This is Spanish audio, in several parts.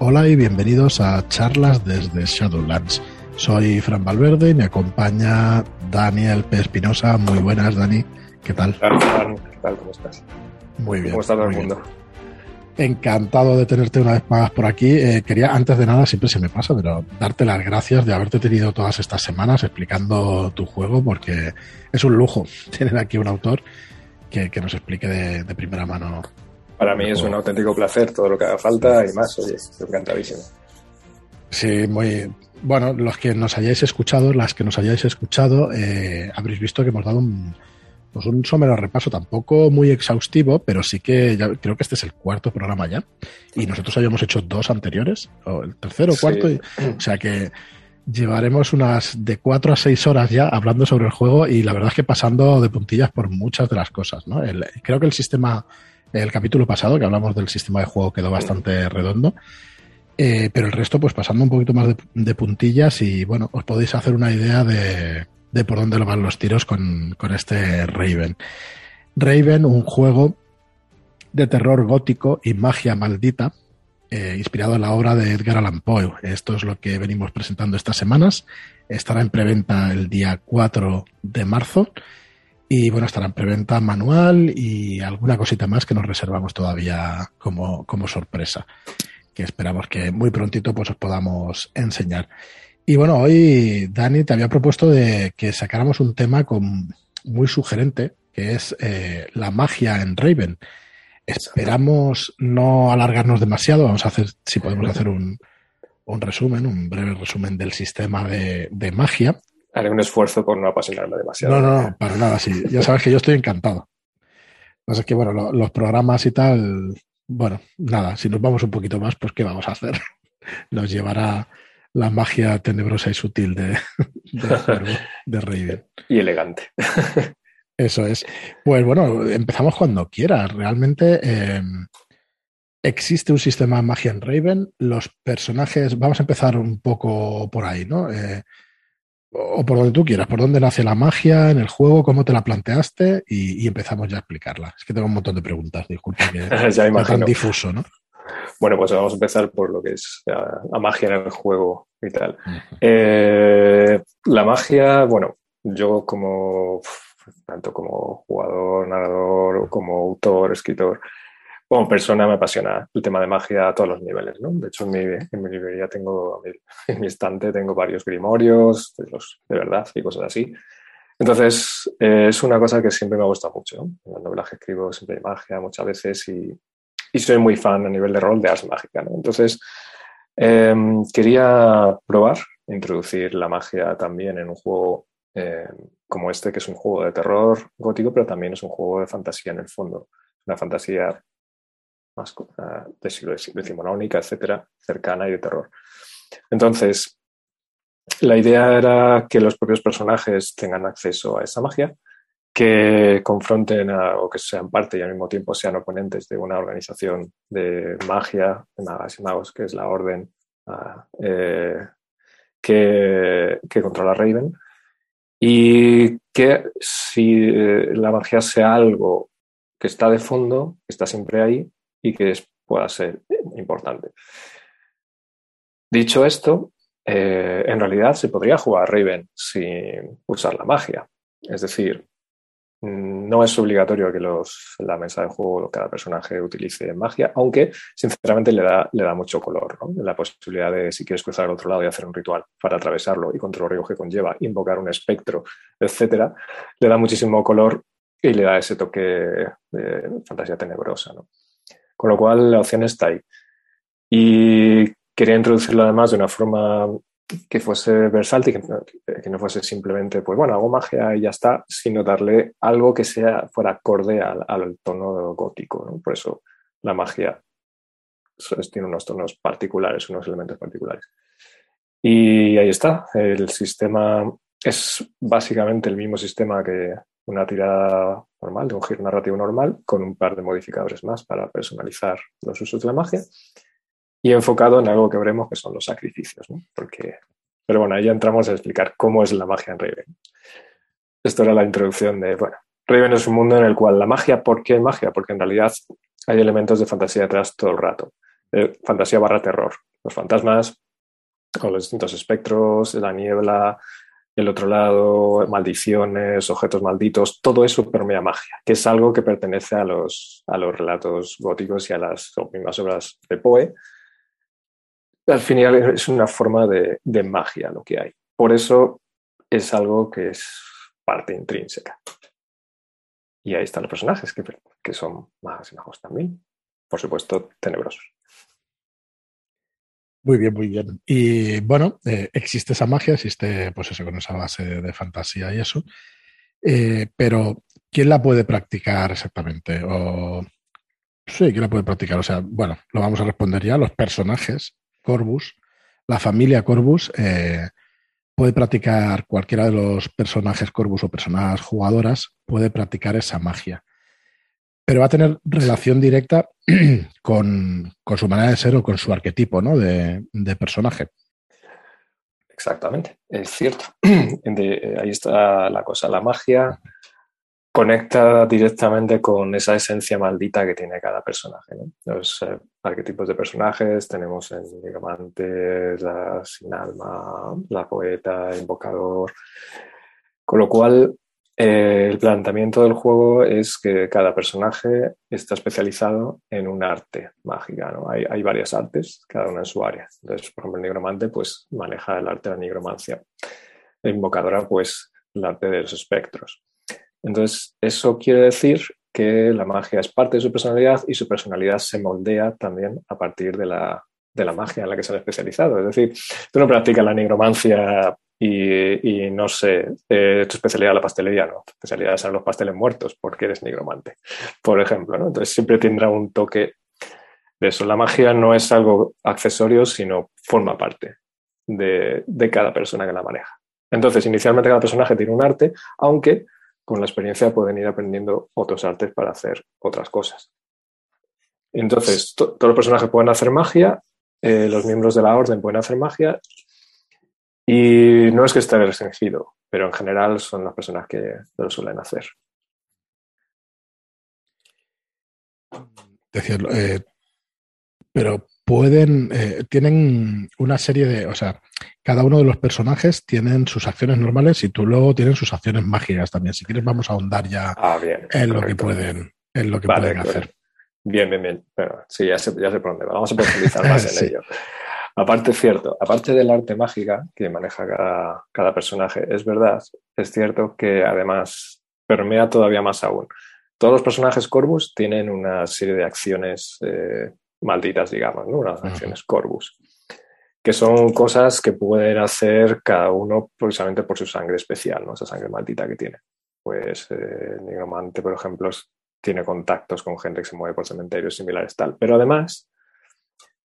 Hola y bienvenidos a charlas desde Shadowlands. Soy Fran Valverde y me acompaña Daniel P. Espinosa. Muy buenas, Dani. ¿Qué tal? ¿Qué tal? ¿Cómo estás? Muy bien. ¿Cómo está todo el mundo? Encantado de tenerte una vez más por aquí. Eh, quería, antes de nada, siempre se me pasa, pero darte las gracias de haberte tenido todas estas semanas explicando tu juego, porque es un lujo tener aquí un autor que, nos explique de, primera mano. Para mí es un auténtico placer, todo lo que haga falta y más, oye, encantadísimo. Sí, muy. Bueno, los que nos hayáis escuchado, las que nos hayáis escuchado, eh, habréis visto que hemos dado un, pues un somero repaso tampoco muy exhaustivo, pero sí que ya, creo que este es el cuarto programa ya. Y nosotros habíamos hecho dos anteriores, o el tercero o cuarto. o sea que llevaremos unas de cuatro a seis horas ya hablando sobre el juego y la verdad es que pasando de puntillas por muchas de las cosas. ¿no? creo que el sistema, el capítulo pasado que hablamos del sistema de juego quedó bastante redondo. Eh, pero el resto, pues pasando un poquito más de puntillas y bueno, os podéis hacer una idea de, de por dónde lo van los tiros con, este Raven. Raven, un juego de terror gótico y magia maldita, eh, inspirado en la obra de Edgar Allan Poe. Esto es lo que venimos presentando estas semanas. Estará en preventa el día 4 de marzo. Y bueno, estará en preventa manual y alguna cosita más que nos reservamos todavía como, como sorpresa. Que esperamos que muy prontito pues os podamos enseñar. Y bueno, hoy Dani te había propuesto de que sacáramos un tema con, muy sugerente, que es eh, la magia en Raven. Esperamos no alargarnos demasiado, vamos a hacer, si podemos hacer un, un resumen, un breve resumen del sistema de, de, magia. Haré un esfuerzo por no apasionarme demasiado. No, no, no, para nada, sí. Ya sabes que yo estoy encantado. Lo que que, bueno, los programas y tal, bueno, nada, si nos vamos un poquito más, pues ¿qué vamos a hacer? Nos llevará la magia tenebrosa y sutil de, de, de Raven. Y elegante. Eso es. Pues bueno, empezamos cuando quieras. Realmente eh, existe un sistema de magia en Raven. Los personajes, vamos a empezar un poco por ahí, ¿no? Eh, o por donde tú quieras, por dónde nace la magia en el juego, cómo te la planteaste y, empezamos ya a explicarla. Es que tengo un montón de preguntas, disculpa que ya tan difuso, ¿no? Bueno, pues vamos a empezar por lo que es la, magia en el juego y tal. Eh, la magia, bueno, yo como tanto como jugador, narrador, como autor, escritor, como persona me apasiona el tema de magia a todos los niveles, ¿no? De hecho, en mi, librería tengo, en mi estante tengo varios grimorios, de, verdad y cosas así. Entonces, eh, es una cosa que siempre me gusta mucho. ¿no? En la novela que escribo siempre hay magia muchas veces y, soy muy fan a nivel de rol de Ars Mágica. Entonces, em, quería probar, introducir la magia también en un juego em, como este, que es un juego de terror gótico, pero también es un juego de fantasía en el fondo. Una fantasía más uh, de siglo decimonónica, etcétera, cercana y de terror. Entonces, la idea era que los propios personajes tengan acceso a esa magia que confronten o que sean parte y al mismo tiempo sean oponentes de una organización de magia, de magas y magos, que es la orden ah, eh, que, que, controla Raven. Y que si eh, la magia sea algo que está de fondo, que está siempre ahí y que pueda ser importante. Dicho esto, eh, en realidad se podría jugar Raven sin usar la magia. Es decir, no es obligatorio que los, la mesa de juego cada personaje utilice magia, aunque sinceramente le da, le da mucho color. La posibilidad de, si quieres cruzar al otro lado y hacer un ritual para atravesarlo y contra los riesgos que conlleva, invocar un espectro, etcétera, le da muchísimo color y le da ese toque de fantasía tenebrosa. Con lo cual, la opción está ahí. Y quería introducirlo además de una forma que fuese versátil, que, que, no fuese simplemente, pues bueno, hago magia y ya está, sino darle algo que sea, fuera acorde al, tono gótico. Por eso la magia tiene unos tonos particulares, unos elementos particulares. Y ahí está, el sistema es básicamente el mismo sistema que una tirada normal, de un giro narrativo normal, con un par de modificadores más para personalizar los usos de la magia y enfocado en algo que veremos que son los sacrificios, ¿no? Porque, pero bueno, ahí ya entramos a explicar cómo es la magia en Raven. Esto era la introducción de, bueno, Raven es un mundo en el cual la magia, ¿por qué magia? Porque en realidad hay elementos de fantasía detrás todo el rato. eh, fantasía barra terror. Los fantasmas con los distintos espectros, la niebla, el otro lado, maldiciones, objetos malditos, todo eso permea magia, que es algo que pertenece a los, a los relatos góticos y a las mismas obras de Poe. Al final es una forma de, de magia lo que hay. Por eso es algo que es parte intrínseca. Y ahí están los personajes, que, que son más y bajos también. Por supuesto, tenebrosos. Muy bien, muy bien. Y bueno, eh, existe esa magia, existe pues eso con esa base de, fantasía y eso. Eh, pero, ¿quién la puede practicar exactamente? O sí, ¿quién la puede practicar? O sea, bueno, lo vamos a responder ya. Los personajes, Corvus, la familia Corvus, eh, puede practicar cualquiera de los personajes Corvus o personas jugadoras, puede practicar esa magia pero va a tener relación directa con, su manera de ser o con su arquetipo ¿no? de, personaje. Exactamente, es cierto. ahí está la cosa. La magia conecta directamente con esa esencia maldita que tiene cada personaje. Los eh, arquetipos de personajes tenemos en Nigromante, la sin alma, la poeta, invocador. Con lo cual, eh, el planteamiento del juego es que cada personaje está especializado en un arte mágica. ¿no? Hay, varias artes, cada una en su área. Entonces, por ejemplo, el nigromante pues, maneja el arte de la nigromancia. La invocadora, pues, el arte de los espectros. Entonces, eso quiere decir que la magia es parte de su personalidad y su personalidad se moldea también a partir de la, de la magia en la que se han especializado. Es decir, tú no practicas la nigromancia y, no sé, eh, tu especialidad la pastelería, no, tu especialidad son los pasteles muertos porque eres nigromante, por ejemplo, ¿no? Entonces siempre tendrá un toque de eso. La magia no es algo accesorio, sino forma parte de, de cada persona que la maneja. Entonces, inicialmente cada personaje tiene un arte, aunque con la experiencia pueden ir aprendiendo otros artes para hacer otras cosas. Entonces, todos los personajes pueden hacer magia, eh, los miembros de la orden pueden hacer magia y no es que esté restringido, pero en general son las personas que lo suelen hacer. Decirlo, eh, pero pueden, eh, tienen una serie de, o sea, cada uno de los personajes tienen sus acciones normales y tú luego tienes sus acciones mágicas también. Si quieres vamos a ahondar ya ah, en, lo que pueden, en lo que pueden hacer. Bien, bien, bien. Bueno, sí, ya sé, ya sé por dónde va. Vamos a profundizar más en ello. Aparte, cierto, aparte del arte mágica que maneja cada, personaje, es verdad, es cierto que además permea todavía más aún. Todos los personajes Corvus tienen una serie de acciones eh, malditas, digamos, ¿no? unas acciones Corvus, que son cosas que pueden hacer cada uno precisamente por su sangre especial, ¿no? esa sangre maldita que tiene. Pues eh, Nigromante, por ejemplo, tiene contactos con gente que se mueve por cementerios similares, tal. Pero además,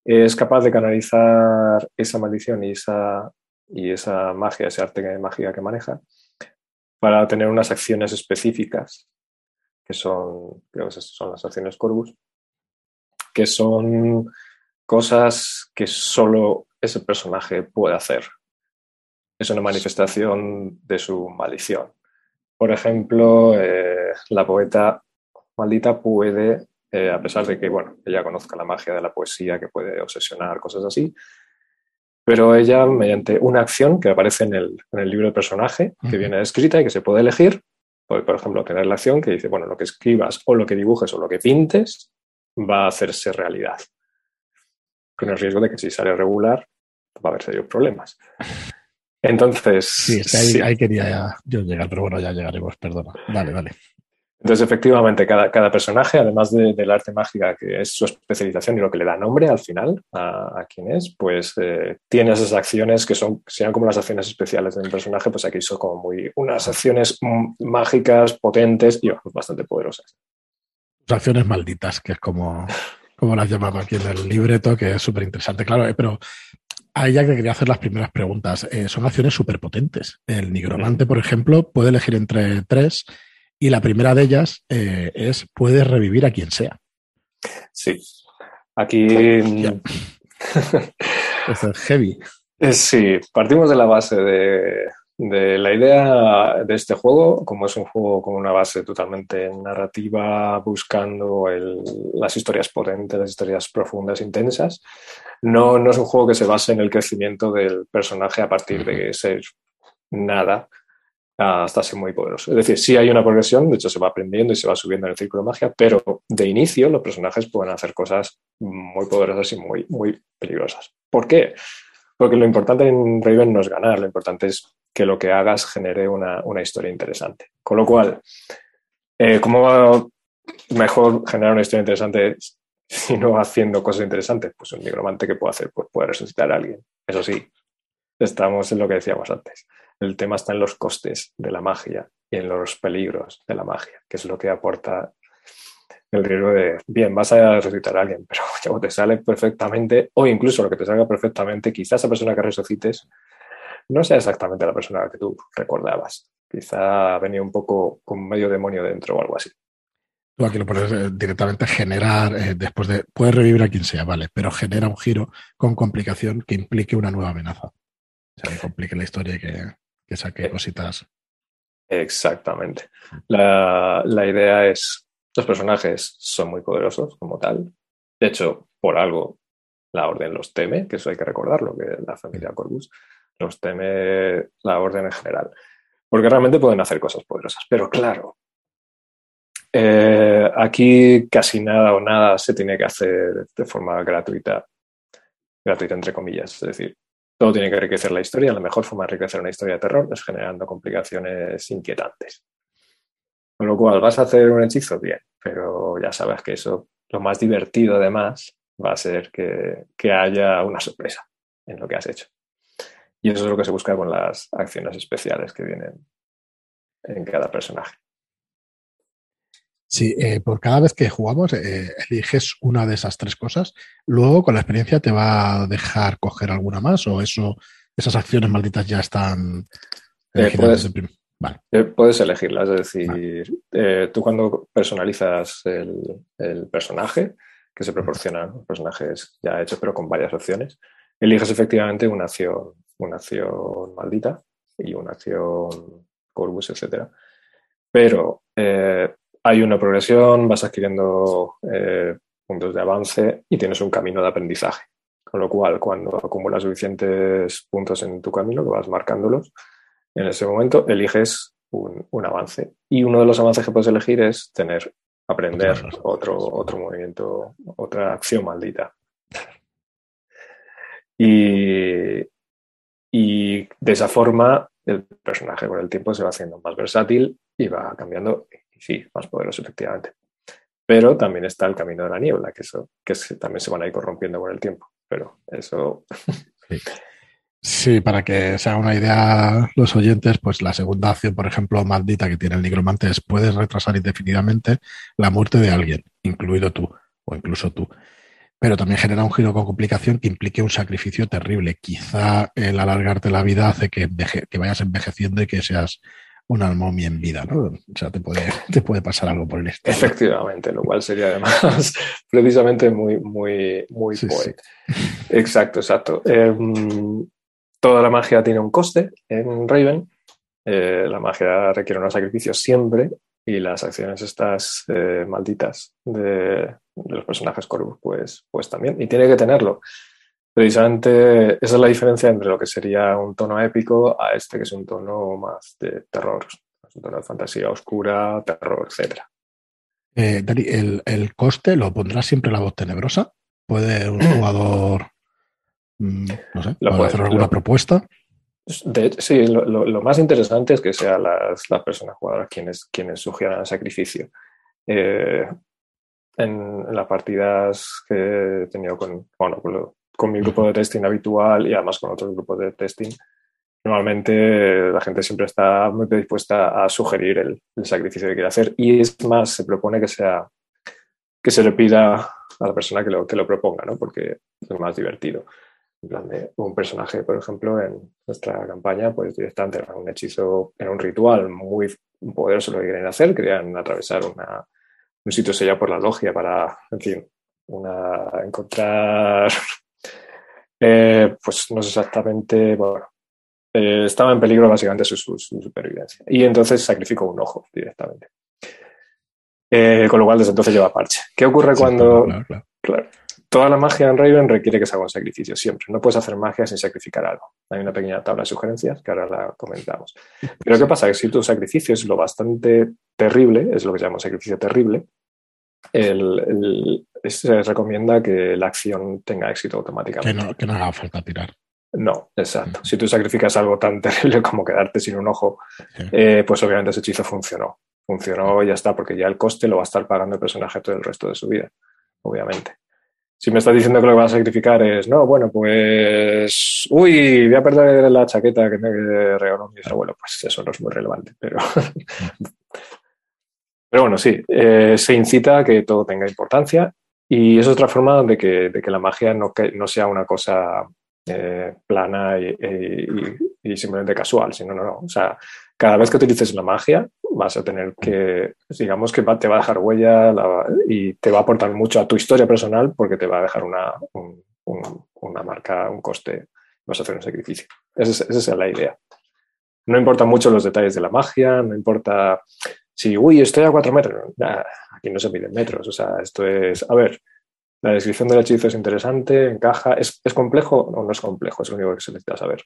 es capaz de canalizar esa maldición y esa, y esa magia, ese arte magia que maneja, para tener unas acciones específicas, que son, son las acciones Corvus, que son cosas que solo ese personaje puede hacer. Es una manifestación de su maldición. Por ejemplo, eh, la poeta maldita puede eh, a pesar de que, bueno, ella conozca la magia de la poesía que puede obsesionar, cosas así, pero ella, mediante una acción que aparece en el, en el libro del personaje, que viene escrita y que se puede elegir, puede, por ejemplo, tener la acción que dice, bueno, lo que escribas o lo que dibujes o lo que pintes va a hacerse realidad. Con el riesgo de que si sale regular, va a haber serios problemas. Entonces. Sí, ahí, quería yo llegar, pero bueno, ya llegaremos, perdona. Vale, vale. Entonces, efectivamente, cada, cada personaje, además del arte mágica, que es su especialización y lo que le da nombre al final a, a quien es, pues eh, tiene esas acciones que son, sean como las acciones especiales del personaje, pues aquí son como muy unas acciones mágicas, potentes y bastante poderosas. Acciones malditas, que es como, como las llamamos aquí en el libreto, que es súper interesante, claro, eh, pero ahí ya que quería hacer las primeras preguntas. Eh, son acciones súper potentes. El nigromante, por ejemplo, puede elegir entre tres y la primera de ellas eh, es puedes revivir a quien sea. Sí. Aquí. es heavy. Eh, sí, partimos de la base de, de la idea de este juego, como es un juego con una base totalmente narrativa, buscando las historias potentes, las historias profundas, intensas, no, no es un juego que se base en el crecimiento del personaje a partir de ser nada hasta ser muy poderoso. Es decir, sí hay una progresión, de hecho se va aprendiendo y se va subiendo en el círculo de magia, pero de inicio los personajes pueden hacer cosas muy poderosas y muy, muy peligrosas. ¿Por qué? Porque lo importante en Raven no es ganar, lo importante es que lo que hagas genere una, historia interesante. Con lo cual, eh, ¿cómo va mejor generar una historia interesante si no haciendo cosas interesantes? Pues un nigromante que puede hacer, puede resucitar a alguien. Eso sí, estamos en lo que decíamos antes. El tema está en los costes de la magia y en los peligros de la magia, que es lo que aporta el riesgo de, bien, vas a resucitar a alguien, pero ya te sale perfectamente, o incluso lo que te salga perfectamente, quizás esa persona que resucites no sea exactamente la persona que tú recordabas. Quizá venía un poco con medio demonio dentro o algo así. Tú aquí lo puedes eh, directamente generar, eh, después de, puedes revivir a quien sea, vale, pero genera un giro con complicación que implique una nueva amenaza. O sea, que complique la historia y que, que saque eh, cositas. Exactamente. La, la idea es, los personajes son muy poderosos como tal. De hecho, por algo la orden los teme, que eso hay que recordarlo, que la familia Corvus los teme la orden en general. Porque realmente pueden hacer cosas poderosas. Pero claro, eh, aquí casi nada o nada se tiene que hacer de forma gratuita, gratuita entre comillas. Es decir, todo tiene que enriquecer la historia. La mejor forma de enriquecer una historia de terror es generando complicaciones inquietantes. Con lo cual, vas a hacer un hechizo bien, pero ya sabes que eso, lo más divertido además, va a ser que, que haya una sorpresa en lo que has hecho. Y eso es lo que se busca con las acciones especiales que vienen en cada personaje. Sí, eh, por cada vez que jugamos eh, eliges una de esas tres cosas. Luego, con la experiencia, ¿te va a dejar coger alguna más o eso, esas acciones malditas ya están eh, puedes, vale. puedes, elegirlas. Es decir, tú cuando personalizas el, el, personaje, que se proporcionan personajes ya hechos, pero con varias opciones, eliges efectivamente una acción una acción maldita y una acción Corvus, etc. Pero eh, hay una progresión, vas adquiriendo eh, puntos de avance y tienes un camino de aprendizaje. Con lo cual, cuando acumulas suficientes puntos en tu camino, que vas marcándolos, en ese momento eliges un, un, avance. Y uno de los avances que puedes elegir es tener, aprender otro, otro movimiento, otra acción maldita. Y, y de esa forma el personaje con el tiempo se va haciendo más versátil y va cambiando, sí, más poderoso efectivamente. Pero también está el camino de la niebla, que eso que también se van a ir corrompiendo con el tiempo. Pero eso... Sí. para que se haga una idea los oyentes, pues la segunda acción, por ejemplo, maldita que tiene el nigromante es puedes retrasar indefinidamente la muerte de alguien, incluido tú, o incluso tú pero también genera un giro con complicación que implique un sacrificio terrible. Quizá el alargarte la vida hace que, que vayas envejeciendo y que seas un momia en vida, ¿no? O sea, te puede, te puede pasar algo por el estilo. Efectivamente, lo cual sería además precisamente muy, muy, muy Exacto, exacto. Em, toda la magia tiene un coste en Raven. Eh, la magia requiere un sacrificio siempre y las acciones estas eh, malditas de, los personajes Corvus, pues, pues también. Y tiene que tenerlo. Precisamente esa es la diferencia entre lo que sería un tono épico a este que es un tono más de terror, un tono de fantasía oscura, terror, etc. Eh, Dani, ¿el, coste lo pondrá siempre la voz tenebrosa? ¿Puede un jugador, mm, no sé, hacer alguna propuesta? sí, lo, más interesante es que sean las, personas jugadoras quienes, quienes sugieran el sacrificio. Eh, en, las partidas que he tenido con, bueno, con, mi grupo de testing habitual y además con otros grupos de testing, normalmente la gente siempre está muy dispuesta a sugerir el, sacrificio que quiere hacer y es más, se propone que sea que se le pida a la persona que lo, que lo proponga, ¿no? porque es más divertido. En plan de un personaje, por ejemplo, en nuestra campaña, pues directamente era un hechizo, era un ritual muy poderoso lo que querían hacer, querían atravesar una, un sitio sellado por la logia para, en fin, una, encontrar, eh, pues no sé exactamente, bueno, eh, estaba en peligro básicamente su, supervivencia. Y entonces sacrificó un ojo directamente. Eh, con lo cual, desde entonces lleva parche. ¿Qué ocurre cuando... Claro, Toda la magia en Raven requiere que se haga un sacrificio, siempre. No puedes hacer magia sin sacrificar algo. Hay una pequeña tabla de sugerencias que ahora la comentamos. Pero ¿qué pasa? Que si tu sacrificio es lo bastante terrible, es lo que se llama sacrificio terrible, se recomienda que la acción tenga éxito automáticamente. Que no, haga falta tirar. No, exacto. Si tú sacrificas algo tan terrible como quedarte sin un ojo, eh, pues obviamente ese hechizo funcionó. Funcionó y ya está, porque ya el coste lo va a estar pagando el personaje todo el resto de su vida, obviamente. Si me estás diciendo que lo que vas a sacrificar es, no, bueno, pues, uy, voy a perder la chaqueta que me regaló mi abuelo, pues eso no es muy relevante, pero, pero bueno, sí, eh, se incita a que todo tenga importancia y es otra forma de que, de que la magia no, no sea una cosa eh, plana y, y, simplemente casual, sino, no, no, o sea, cada vez que utilices la magia vas a tener que, digamos que te va a dejar huella y te va a aportar mucho a tu historia personal porque te va a dejar una, una marca, un coste, vas a hacer un sacrificio. Esa es, la idea. No importan mucho los detalles de la magia, no importa si, uy, estoy a cuatro metros. Aquí no se miden metros, o sea, esto es, a ver, la descripción del hechizo es interesante, encaja, ¿es, ¿es complejo o no es complejo? Es lo único que se necesita saber.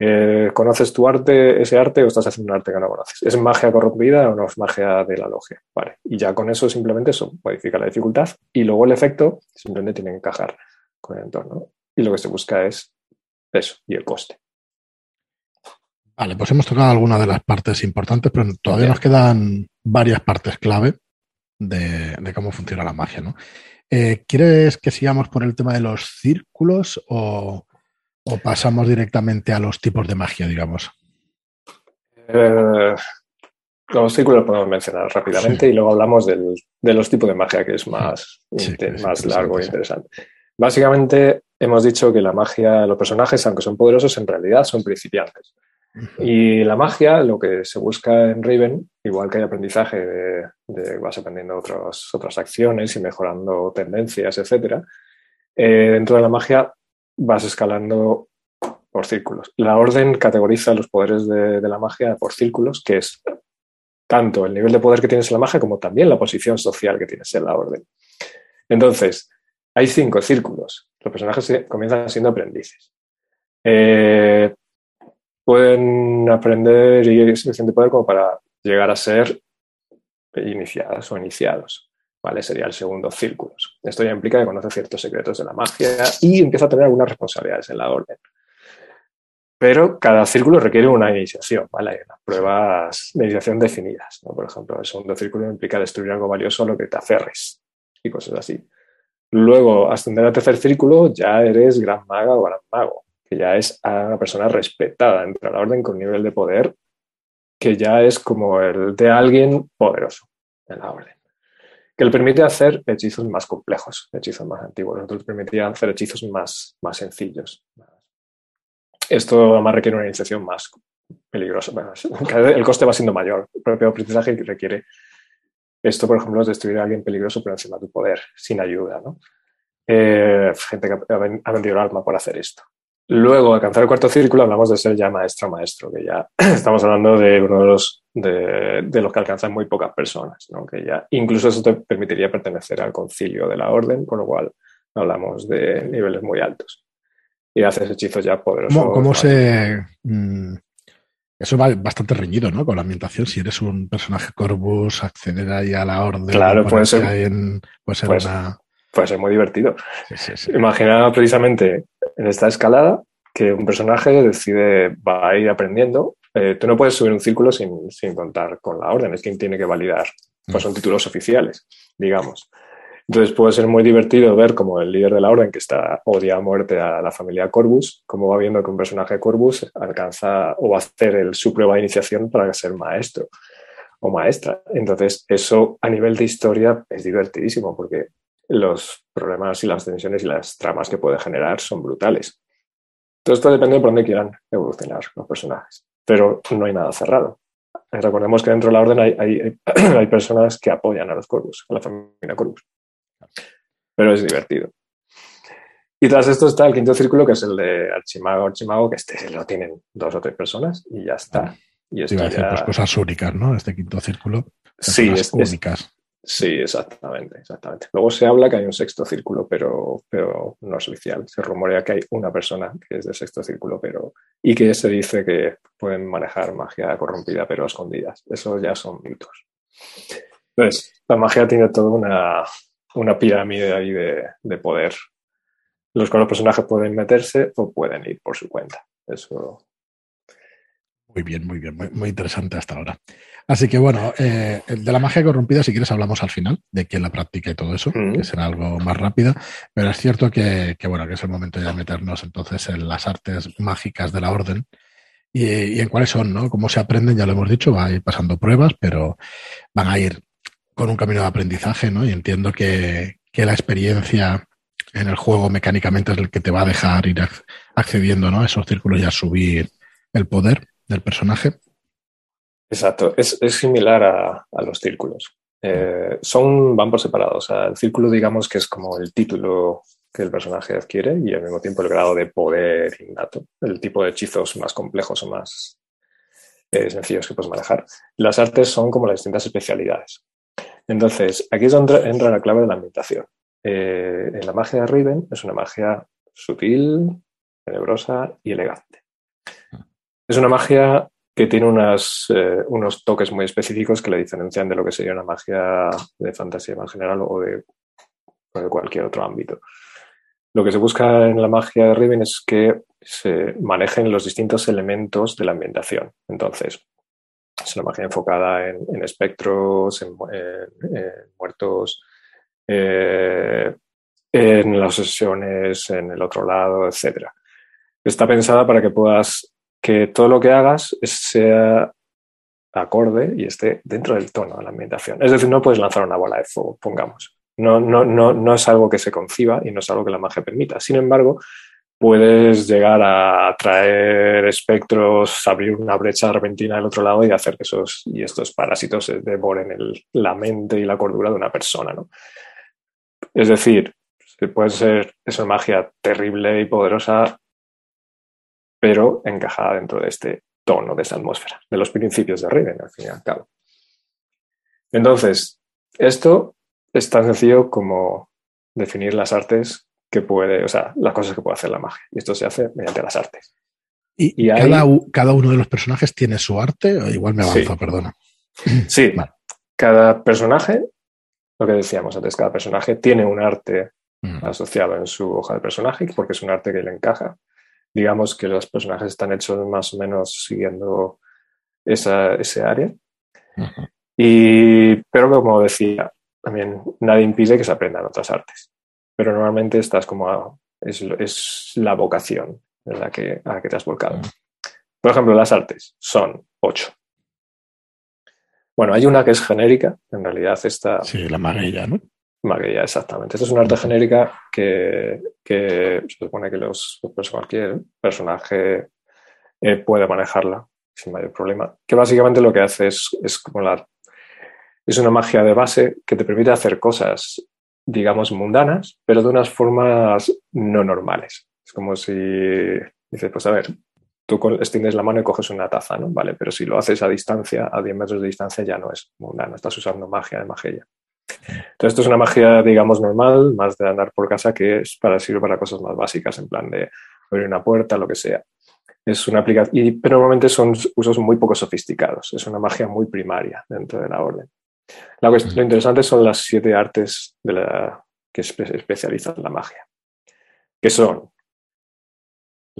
Eh, ¿Conoces tu arte, ese arte, o estás haciendo un arte que no conoces? ¿Es magia corrompida o no es magia de la logia? Vale. Y ya con eso simplemente eso modifica la dificultad y luego el efecto simplemente tiene que encajar con el entorno. Y lo que se busca es eso y el coste. Vale, pues hemos tocado algunas de las partes importantes, pero todavía nos quedan varias partes clave de, cómo funciona la magia, ¿no? Eh, ¿Quieres que sigamos por el tema de los círculos o, ¿O pasamos directamente a los tipos de magia, digamos? Eh, los círculos podemos mencionar rápidamente y luego hablamos de los tipos de magia, que es más, más largo e interesante. Básicamente, hemos dicho que la magia, los personajes, aunque son poderosos, en realidad son principiantes. Y la magia, lo que se busca en Raven, igual que hay aprendizaje de, vas aprendiendo otras otras acciones y mejorando tendencias, etc. Eh, dentro de la magia vas escalando por círculos. La orden categoriza los poderes de, la magia por círculos, que es tanto el nivel de poder que tienes en la magia como también la posición social que tienes en la orden. Entonces, hay cinco círculos. Los personajes comienzan siendo aprendices. Eh, pueden aprender y suficiente poder como para llegar a ser iniciadas o iniciados. ¿vale? Sería el segundo círculo. Esto ya implica que conoce ciertos secretos de la magia y empieza a tener algunas responsabilidades en la orden. Pero cada círculo requiere una iniciación. Hay unas pruebas de iniciación definidas. Por ejemplo, el segundo círculo implica destruir algo valioso a lo que te aferres y cosas así. Luego, ascender al tercer círculo, ya eres gran maga o gran mago, que ya es una persona respetada dentro de la orden con nivel de poder que ya es como el de alguien poderoso en la orden que le permite hacer hechizos más complejos, hechizos más antiguos. Nosotros permitía hacer hechizos más, más sencillos. Esto además requiere una iniciación más peligrosa. el coste va siendo mayor. El propio aprendizaje requiere esto, por ejemplo, es destruir a alguien peligroso por encima de tu poder, sin ayuda. Eh, gente que ha vendido el alma por hacer esto. Luego, alcanzar el cuarto círculo, hablamos de ser ya maestro maestro, que ya estamos hablando de uno de los, de, los que alcanzan muy pocas personas, ¿no? que ya incluso eso te permitiría pertenecer al concilio de la orden, con lo cual hablamos de niveles muy altos. Y haces hechizos ya poderosos. ¿Cómo, se...? Mm, eso va bastante reñido, ¿no? Con la ambientación. Si eres un personaje Corvus, acceder ahí a la orden. Claro, puede ser, puede ser una puede ser muy divertido. Imagina precisamente en esta escalada que un personaje decide, va a ir aprendiendo. Eh, tú no puedes subir un círculo sin, contar con la orden, es quien tiene que validar. Pues son títulos oficiales, digamos. Entonces puede ser muy divertido ver como el líder de la orden, que está odia a muerte a la familia Corvus, cómo va viendo que un personaje de Corvus alcanza o va a hacer el, su prueba de iniciación para ser maestro o maestra. Entonces eso a nivel de historia es divertidísimo porque los problemas y las tensiones y las tramas que puede generar son brutales. Todo esto depende de por dónde quieran evolucionar los personajes, pero no hay nada cerrado. Recordemos que dentro de la orden hay, hay, personas que apoyan a los Corvus, a la familia Corvus. Pero es divertido. Y tras esto está el quinto círculo, que es el de Archimago, Archimago, que este lo tienen dos o tres personas y ya está. Y esto pues, cosas únicas, ¿no? Este quinto círculo. Sí, es, únicas. Sí, exactamente, exactamente. Luego se habla que hay un sexto círculo, pero, pero no es oficial. Se rumorea que hay una persona que es del sexto círculo, pero y que se dice que pueden manejar magia corrompida, pero a escondidas. Eso ya son mitos. Entonces, la magia tiene toda una, una pirámide ahí de, de poder los cuales personajes pueden meterse o pueden ir por su cuenta. Eso. Muy bien, muy bien, muy, interesante hasta ahora. Así que bueno, eh, de la magia corrompida, si quieres, hablamos al final de quién la practica y todo eso, mm. que será algo más rápido. Pero es cierto que, bueno, que es el momento ya de meternos entonces en las artes mágicas de la orden y, en cuáles son, ¿no? Cómo se aprenden, ya lo hemos dicho, va a ir pasando pruebas, pero van a ir con un camino de aprendizaje, ¿no? Y entiendo que, que la experiencia en el juego mecánicamente es el que te va a dejar ir accediendo ¿no? a esos círculos y a subir el poder del personaje. Exacto, es, similar a, los círculos. Eh, son, van por separado. O sea, el círculo, digamos que es como el título que el personaje adquiere y al mismo tiempo el grado de poder innato, el tipo de hechizos más complejos o más eh, sencillos que puedes manejar. Las artes son como las distintas especialidades. Entonces, aquí es donde entra la clave de la ambientación. Eh, en la magia de Riven es una magia sutil, tenebrosa y elegante. Es una magia que tiene eh, unos toques muy específicos que la diferencian de lo que sería una magia de fantasía más general o de, cualquier otro ámbito. Lo que se busca en la magia de Riven es que se manejen los distintos elementos de la ambientación. Entonces, es una magia enfocada en, espectros, en muertos, eh, en las sesiones, en el otro lado, etc. Está pensada para que puedas, que todo lo que hagas sea acorde y esté dentro del tono de la ambientación. Es decir, no puedes lanzar una bola de fuego, pongamos. No, no, no, no es algo que se conciba y no es algo que la magia permita. Sin embargo, puedes llegar a traer espectros, abrir una brecha repentina del otro lado y hacer que esos y estos parásitos devoren la mente y la cordura de una persona. ¿no? Es decir, puede ser esa magia terrible y poderosa, pero encajada dentro de este tono, de esta atmósfera, de los principios de Riven, al fin y al cabo. Entonces, esto es tan sencillo como definir las artes que puede, o sea, las cosas que puede hacer la magia. Y esto se hace mediante las artes. ¿Y, cada, uno de los personajes tiene su arte? igual me avanzo, perdona. Sí, cada personaje lo que decíamos antes, cada personaje tiene un arte mm. asociado en su hoja de personaje porque es un arte que le encaja. Digamos que los personajes están hechos más o menos siguiendo esa, ese área. y, pero como decía, también nadie impide que se aprendan otras artes. Pero normalmente estás como es, es, la vocación en la que, a la que te has volcado. Por ejemplo, las artes son ocho. Bueno, hay una que es genérica, en realidad esta... Sí, la maguilla, ¿no? Maguilla, exactamente. Esta es una arte genérica que, se supone que los, cualquier personaje eh, puede manejarla sin mayor problema. Que básicamente lo que hace es, es como la... Es una magia de base que te permite hacer cosas, digamos, mundanas, pero de unas formas no normales. Es como si dices, pues a ver, tú extiendes la mano y coges una taza, ¿no? Vale, pero si lo haces a distancia, a 10 metros de distancia, ya no es mundano, estás usando magia de magia. Entonces, esto es una magia, digamos, normal, más de andar por casa, que es para sirve para cosas más básicas, en plan de abrir una puerta, lo que sea. Es una aplicación, pero normalmente son usos muy poco sofisticados. Es una magia muy primaria dentro de la orden. Lo, interesante son las siete artes de la, que especializan la magia, que son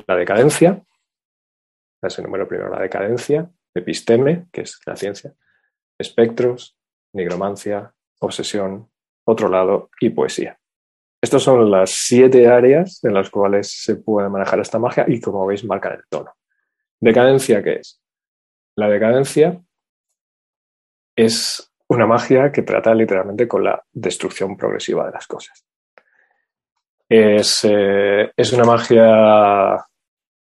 la decadencia, ese número primero, la decadencia, episteme, que es la ciencia, espectros, nigromancia, obsesión, otro lado y poesía. Estas son las siete áreas en las cuales se puede manejar esta magia y como veis marcan el tono. ¿Decadencia qué es? La decadencia es una magia que trata literalmente con la destrucción progresiva de las cosas. Es, eh, es una magia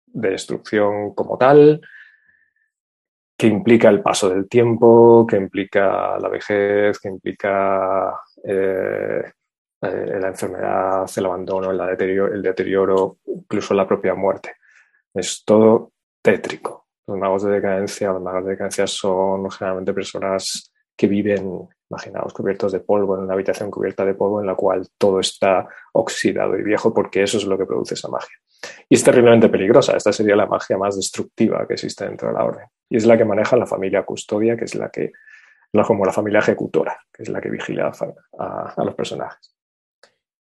de destrucción como tal, que implica el paso del tiempo, que implica la vejez, que implica eh, eh, la enfermedad, el abandono, el deterioro, el deterioro, incluso la propia muerte. Es todo tétrico. Los magos de decadencia, los magos de decadencia son generalmente personas que viven, imaginaos, cubiertos de polvo, en una habitación cubierta de polvo en la cual todo está oxidado y viejo, porque eso es lo que produce esa magia. Y es terriblemente peligrosa. Esta sería la magia más destructiva que existe dentro de la orden. Y es la que maneja la familia custodia, que es la que, como la familia ejecutora, que es la que vigila a, a los personajes.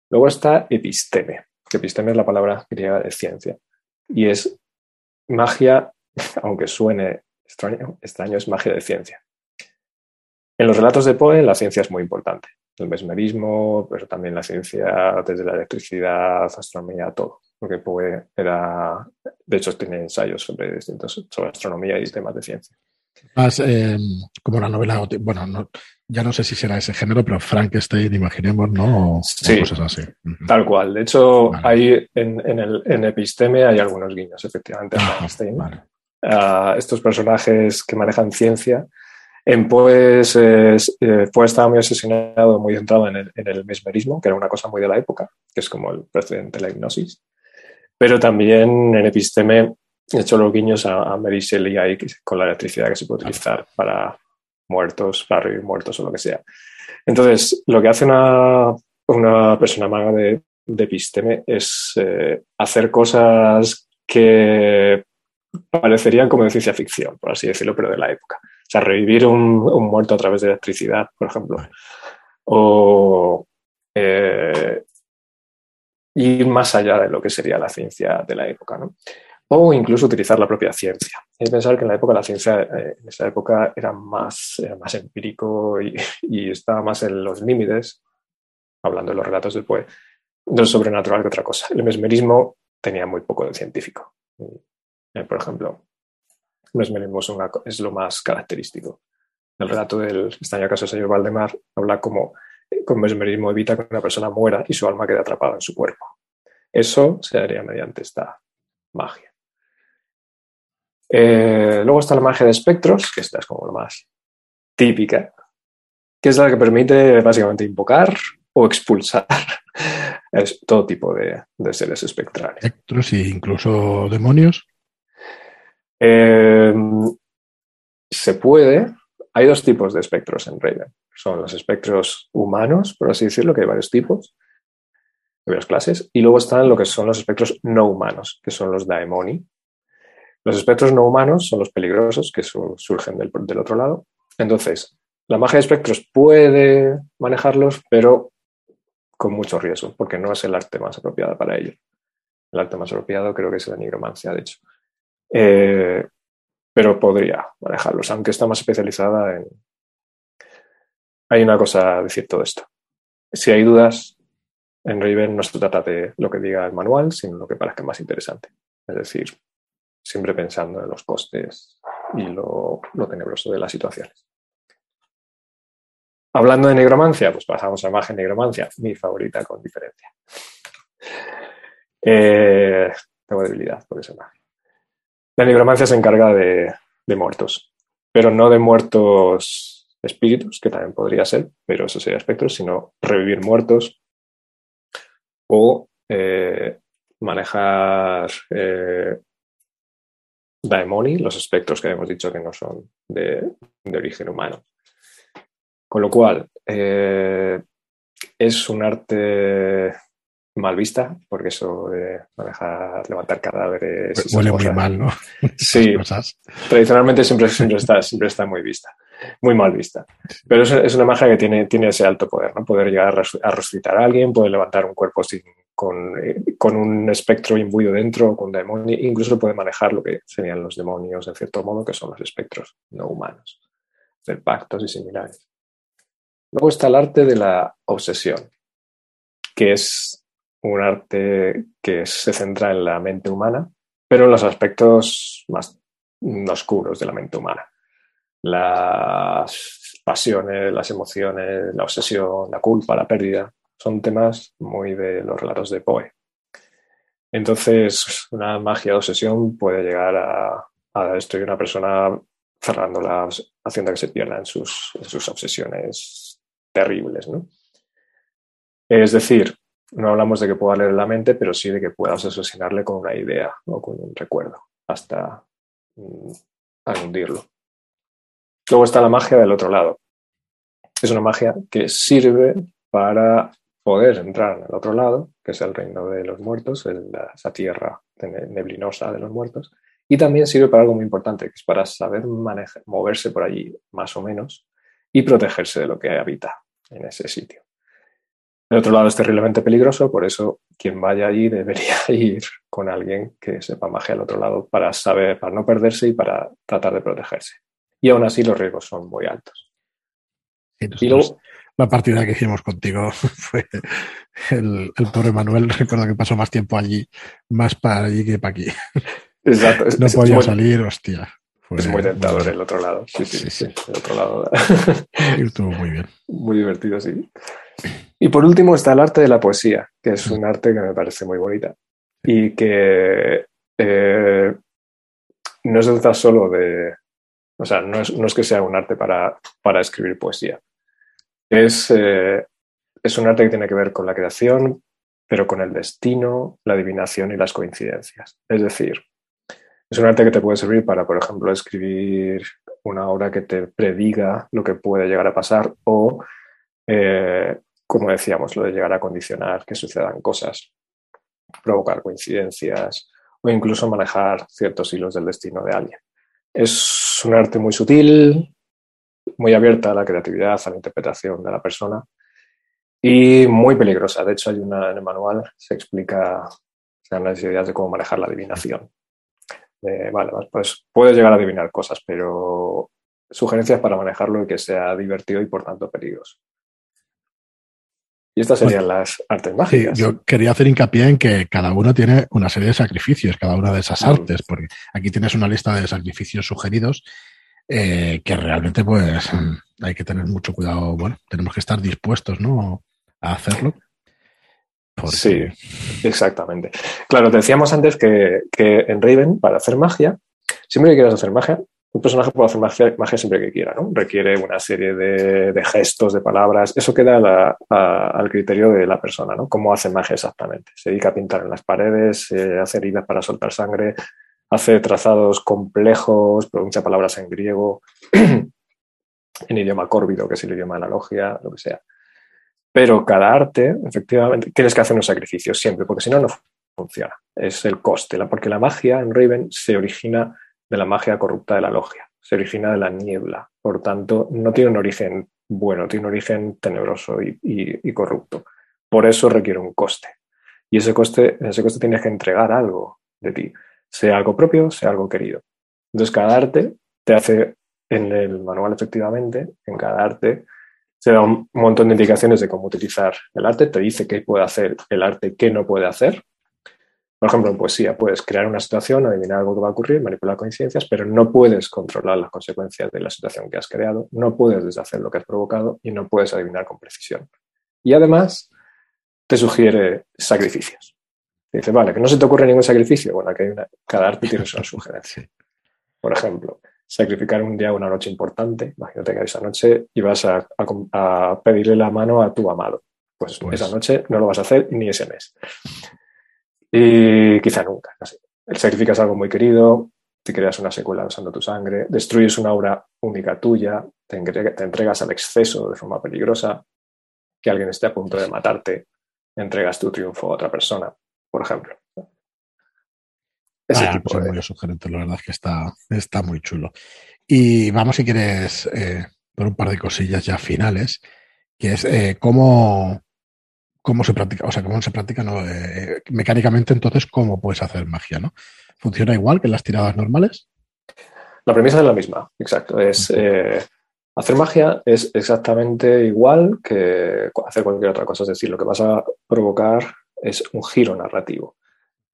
Luego está episteme, que episteme es la palabra griega de ciencia. Y es magia, aunque suene extraño, extraño, es magia de ciencia. En los relatos de Poe la ciencia es muy importante. El mesmerismo, pero también la ciencia desde la electricidad, astronomía, todo. Porque Poe era, de hecho, tiene ensayos sobre distintos, sobre astronomía y temas de ciencia. Más eh, como la novela, bueno, ya no sé si será ese género, pero Frankenstein, imaginemos, ¿no? sí, cosas así. Tal cual. De hecho, hay en, el, en Episteme hay algunos guiños, efectivamente, ah, Frankenstein. Ah, estos personajes que manejan ciencia. En Pues, eh, estaba muy obsesionado, muy centrado en el, en el mesmerismo, que era una cosa muy de la época, que es como el precedente de la hipnosis. Pero también en Episteme he hecho los guiños a, Mary Shelley ahí con la electricidad que se puede utilizar para muertos, para revivir muertos o lo que sea. Entonces, lo que hace una, una persona maga de, de episteme es eh, hacer cosas que parecerían como de ciencia ficción, por así decirlo, pero de la época. O sea, revivir un, muerto a través de electricidad, por ejemplo. O eh, ir más allá de lo que sería la ciencia de la época. ¿no? o incluso utilizar la propia ciencia. Hay pensar que en la época la ciencia, eh, en esa época, era más, más empírico y, estaba más en los límites, hablando de los relatos Poe, de lo sobrenatural que otra cosa. El mesmerismo tenía muy poco de científico. Eh, por ejemplo, el mesmerismo es, lo más característico. El relato del extraño caso del señor Valdemar habla como con mesmerismo evita que una persona muera y su alma quede atrapada en su cuerpo. Eso se haría mediante esta magia. Eh, luego está la magia de espectros, que esta es como la más típica, que es la que permite básicamente invocar o expulsar es todo tipo de, seres espectrales. Espectros e incluso demonios. Em, se puede. Hay dos tipos de espectros en Raven. Son los espectros humanos, por así decirlo, que hay varios tipos, varias clases. Y luego están lo que son los espectros no humanos, que son los daemoni, los espectros no humanos son los peligrosos que surgen del, otro lado. Entonces, la magia de espectros puede manejarlos, pero con mucho riesgo, porque no es el arte más apropiado para ello. El arte más apropiado creo que es la nigromancia, de hecho. Eh, pero podría manejarlos, aunque está más especializada en... Hay una cosa a decir todo esto. Si hay dudas, en Raven no se trata de lo que diga el manual, sino lo que parezca más interesante. Es decir, siempre pensando en los costes y lo, tenebroso de las situaciones. Hablando de negromancia, pues pasamos a magia negromancia, mi favorita con diferencia. Eh, tengo debilidad por esa magia. La negromancia se encarga de, muertos, pero no de muertos espíritus, que también podría ser, pero eso sería espectros, sino revivir muertos o eh, manejar eh, daemoni, los espectros que hemos dicho que no son de, origen humano. Con lo cual, eh, es un arte mal vista, porque eso de manejar, levantar cadáveres. Huele muy mal, ¿no? Sí, tradicionalmente siempre, siempre, está, siempre está muy vista, muy mal vista. Pero es, una magia que tiene, tiene ese alto poder, ¿no? Poder llegar a resucitar a alguien, poder levantar un cuerpo sin, eh, con, un espectro imbuido dentro, con demonios, incluso puede manejar lo que serían los demonios, en cierto modo, que son los espectros no humanos, hacer pactos y similares. Luego está el arte de la obsesión, que es un arte que se centra en la mente humana, pero en los aspectos más oscuros de la mente humana. Las pasiones, las emociones, la obsesión, la culpa, la pérdida, son temas muy de los relatos de Poe. Entonces, una magia de obsesión puede llegar a, a destruir a una persona cerrándola, haciendo que se pierda en sus, obsesiones terribles. Es decir, no hablamos de que pueda leer la mente, pero sí de que puedas asesinarle con una idea o con un recuerdo hasta mm, hundirlo. Luego está la magia del otro lado. Es una magia que sirve para poder entrar en el otro lado, que es el reino de los muertos, esa tierra neblinosa de los muertos, y también sirve para algo muy importante, que es para saber moverse por allí más o menos y protegerse de lo que habita en ese sitio. El otro lado es terriblemente peligroso, por eso quien vaya allí debería ir con alguien que sepa magia al otro lado para saber, para no perderse y para tratar de protegerse. Y aún así los riesgos son muy altos. y luego, la partida que hicimos contigo fue el, el, pobre Manuel, recuerdo que pasó más tiempo allí, más para allí que para aquí. Exacto. no podía salir, hostia. Es muy tentador el otro lado. Sí, sí, sí. El otro lado. Estuvo muy bien. Muy divertido, sí. Y por último está el arte de la poesía, que es un arte que me parece muy bonita y que eh, no se trata solo de, o sea, no es, no es que sea un arte para, para escribir poesía. Es, eh, es un arte que tiene que ver con la creación, pero con el destino, la adivinación y las coincidencias. Es decir, es un arte que te puede servir para, por ejemplo, escribir una obra que te prediga lo que puede llegar a pasar o eh, como decíamos, lo de llegar a condicionar que sucedan cosas, provocar coincidencias o incluso manejar ciertos hilos del destino de alguien. Es un arte muy sutil, muy abierta a la creatividad, a la interpretación de la persona y muy peligrosa. De hecho, hay una en el manual, se explica, se dan las ideas de cómo manejar la adivinación. Vale, pues puedes llegar a adivinar cosas, pero sugerencias para manejarlo y que sea divertido y por tanto peligroso. Y estas serían las artes mágicas. yo quería hacer hincapié en que cada uno tiene una serie de sacrificios, cada una de esas artes, porque aquí tienes una lista de sacrificios sugeridos eh, que realmente pues hay que tener mucho cuidado. Bueno, tenemos que estar dispuestos ¿no? a hacerlo. Sí, exactamente. Claro, te decíamos antes que, que en Raven, para hacer magia, siempre que quieras hacer magia, un personaje puede hacer magia, siempre que quiera, ¿no? Requiere una serie de, gestos, de palabras. Eso queda al criterio de la persona, ¿no? Cómo hace magia exactamente. Se dedica a pintar en las paredes, eh, hace heridas para soltar sangre, hace trazados complejos, pronuncia palabras en griego, en idioma córvido, que es el idioma de la logia, lo que sea. Pero cada arte, efectivamente, tienes que hacer unos sacrificios siempre, porque si no, no funciona. Es el coste, porque la magia en Raven se origina de la magia corrupta de la logia. Se origina de la niebla. Por tanto, no tiene un origen bueno, tiene un origen tenebroso y, corrupto. Por eso requiere un coste. Y ese coste, ese coste tienes que entregar algo de ti, sea algo propio, sea algo querido. Entonces, cada arte te hace, en el manual efectivamente, en cada arte, se da un montón de indicaciones de cómo utilizar el arte, te dice qué puede hacer el arte, qué no puede hacer, por ejemplo, en poesía puedes crear una situación, adivinar algo que va a ocurrir, manipular coincidencias, pero no puedes controlar las consecuencias de la situación que has creado, no puedes deshacer lo que has provocado y no puedes adivinar con precisión. Y además te sugiere sacrificios. Dice, vale, que no se te ocurre ningún sacrificio. Bueno, aquí hay una, cada arte tiene su sugerencia. Por ejemplo, sacrificar un día o una noche importante. Imagínate que esa noche y vas a, pedirle la mano a tu amado. Pues, pues, esa noche no lo vas a hacer ni ese mes. Y quizá nunca. Sé. Sacrificas algo muy querido, te creas una secuela usando tu sangre, destruyes una obra única tuya, te, entregas al exceso de forma peligrosa, que alguien esté a punto de matarte, entregas tu triunfo a otra persona, por ejemplo. Ese ah, tipo pues muy sugerente, la verdad es que está, está muy chulo. Y vamos, si quieres, eh, por un par de cosillas ya finales, que es eh, cómo, cómo se practica, o sea, cómo se practica ¿no? Eh, mecánicamente, entonces, cómo puedes hacer magia, ¿no? ¿Funciona igual que en las tiradas normales? La premisa es la misma, exacto. Es hacer magia es exactamente igual que hacer cualquier otra cosa. Es decir, lo que vas a provocar es un giro narrativo.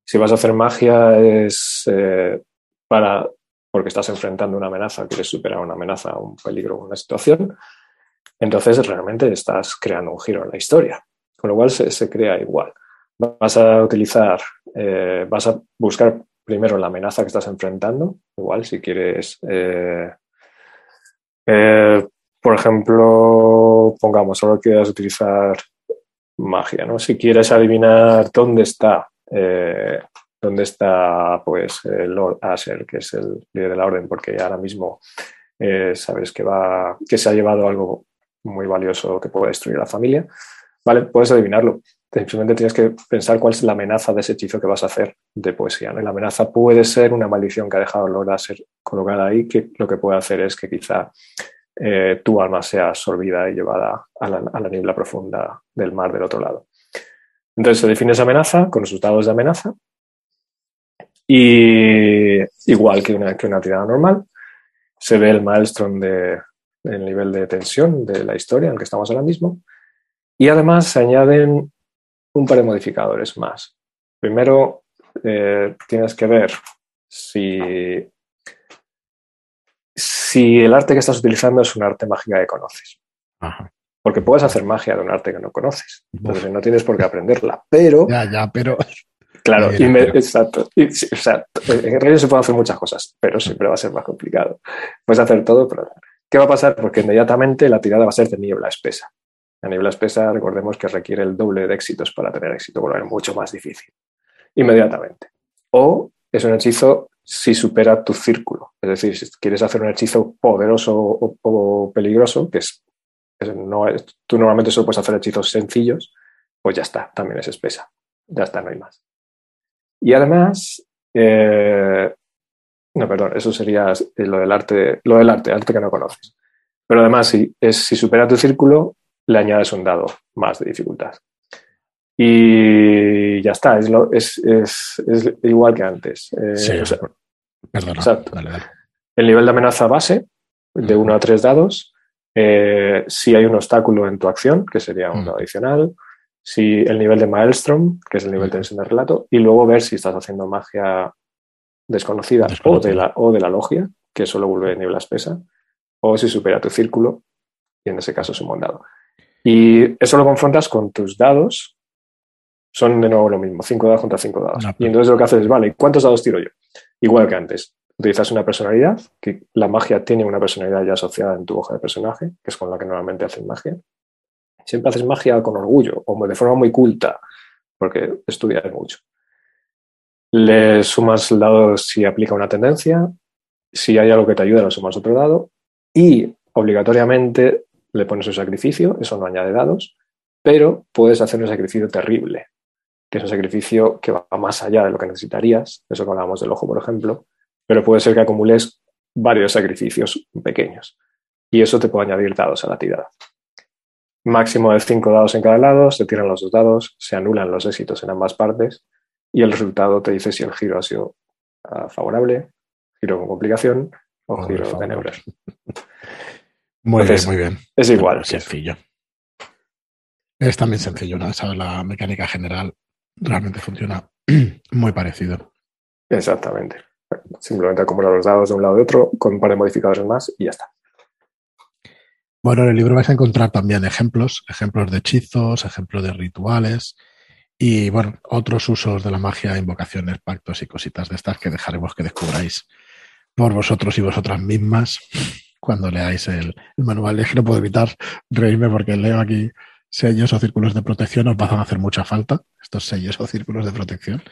Si vas a hacer magia es eh, para porque estás enfrentando una amenaza, quieres superar una amenaza, un peligro, una situación, entonces realmente estás creando un giro en la historia con lo cual se, crea igual. Vas a utilizar, eh, vas a buscar primero la amenaza que estás enfrentando, igual si quieres, eh, por ejemplo, pongamos, solo quieres utilizar magia, ¿no? Si quieres adivinar dónde está, eh, dónde está, pues, Lord Asher, que es el líder de la orden, porque ahora mismo eh, sabes que va, que se ha llevado algo muy valioso que puede destruir a la familia, ¿vale? Puedes adivinarlo. Simplemente tienes que pensar cuál es la amenaza de ese hechizo que vas a hacer de poesía. la amenaza puede ser una maldición que ha dejado Lord Asher colocada ahí, que lo que puede hacer es que quizá eh, tu alma sea absorbida y llevada a la, niebla profunda del mar del otro lado. Entonces se define esa amenaza con resultados de amenaza y igual que una, que una tirada normal, se ve el maelstrom de, del nivel de tensión de la historia en el que estamos ahora mismo y además se añaden un par de modificadores más. Primero, eh, tienes que ver si si el arte que estás utilizando es un arte mágica que conoces. Porque puedes hacer magia de un arte que no conoces. Entonces no tienes por qué aprenderla. Pero. Ya, ya, pero. Claro, exacto, exacto. En realidad se pueden hacer muchas cosas, pero siempre va a ser más complicado. Puedes hacer todo, pero. ¿Qué va a pasar? Porque inmediatamente la tirada va a ser de niebla espesa. La niebla espesa, recordemos que requiere el doble de éxitos para tener éxito, por lo es mucho más difícil. Inmediatamente. O es un hechizo si supera tu círculo. Es decir, si quieres hacer un hechizo poderoso o, peligroso, que es, no tú normalmente solo puedes hacer hechizos sencillos, pues ya está, también es espesa. Ya está, no hay más. Y además, eh, no, perdón, eso sería lo del arte, lo del arte, arte que no conoces. Pero además, si, es, si supera tu círculo, le añades un dado más de dificultad. Y ya está, es, es, es, igual que antes. Eh, sí, El nivel de amenaza base, de 1 a 3 dados, eh, si hay un obstáculo en tu acción, que sería un dado adicional, si el nivel de Maelstrom, que es el nivel de tensión de relato, y luego ver si estás haciendo magia desconocida, O, de la, o de la logia, que solo vuelve niebla espesa, o si supera tu círculo, y en ese caso es un buen dado. Y eso lo confrontas con tus dados son de nuevo lo mismo, 5 dados contra 5 dados. y entonces lo que haces es, vale, ¿cuántos dados tiro yo? Igual que antes. Utilizas una personalidad, que la magia tiene una personalidad ya asociada en tu hoja de personaje, que es con la que normalmente haces magia. Siempre haces magia con orgullo o de forma muy culta, porque estudias mucho. Le sumas dado si aplica una tendencia, si hay algo que te ayuda, le sumas otro dado y obligatoriamente le pones un sacrificio, eso no añade dados, pero puedes hacer un sacrificio terrible, que es un sacrificio que va más allá de lo que necesitarías, eso que hablábamos del ojo, por ejemplo, pero puede ser que acumules varios sacrificios pequeños y eso te puede añadir dados a la tirada. Máximo de cinco dados en cada lado, se tiran los dos dados, se anulan los éxitos en ambas partes y el resultado te dice si el giro ha sido ah, favorable, giro con complicación o giro giro tenebroso. Muy bien, muy bien. Es igual. Sencillo. Es también sencillo, ¿no? Sabes la mecánica general realmente funciona muy parecido. Exactamente. Simplemente acumular los dados de un lado y otro con un par de modificadores más y ya está. Bueno, en el libro vais a encontrar también ejemplos, ejemplos de hechizos, ejemplos de rituales y, bueno, otros usos de la magia, invocaciones, pactos y cositas de estas que dejaremos que descubráis por vosotros y vosotras mismas cuando leáis el, el manual. Es que no puedo evitar reírme porque leo aquí sellos o círculos de protección os van a hacer mucha falta, estos sellos o círculos de protección.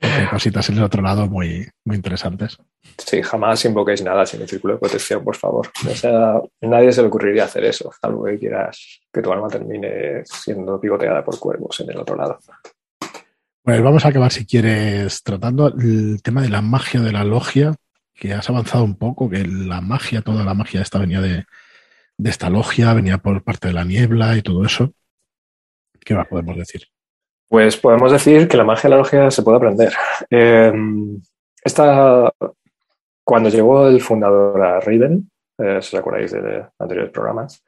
Hay cositas en el otro lado muy, muy interesantes. Sí, jamás invoquéis nada sin el círculo de protección, por favor. O sea, nadie se le ocurriría hacer eso, salvo que quieras que tu alma termine siendo pivoteada por cuervos en el otro lado. Pues vamos a acabar, si quieres, tratando el tema de la magia de la logia, que has avanzado un poco, que la magia, toda la magia esta venía de, de esta logia, venía por parte de la niebla y todo eso. ¿Qué más podemos decir? Pues podemos decir que la magia de la logia se puede aprender. Eh, esta, cuando llegó el fundador a Raven, eh, si os acordáis de anteriores programas,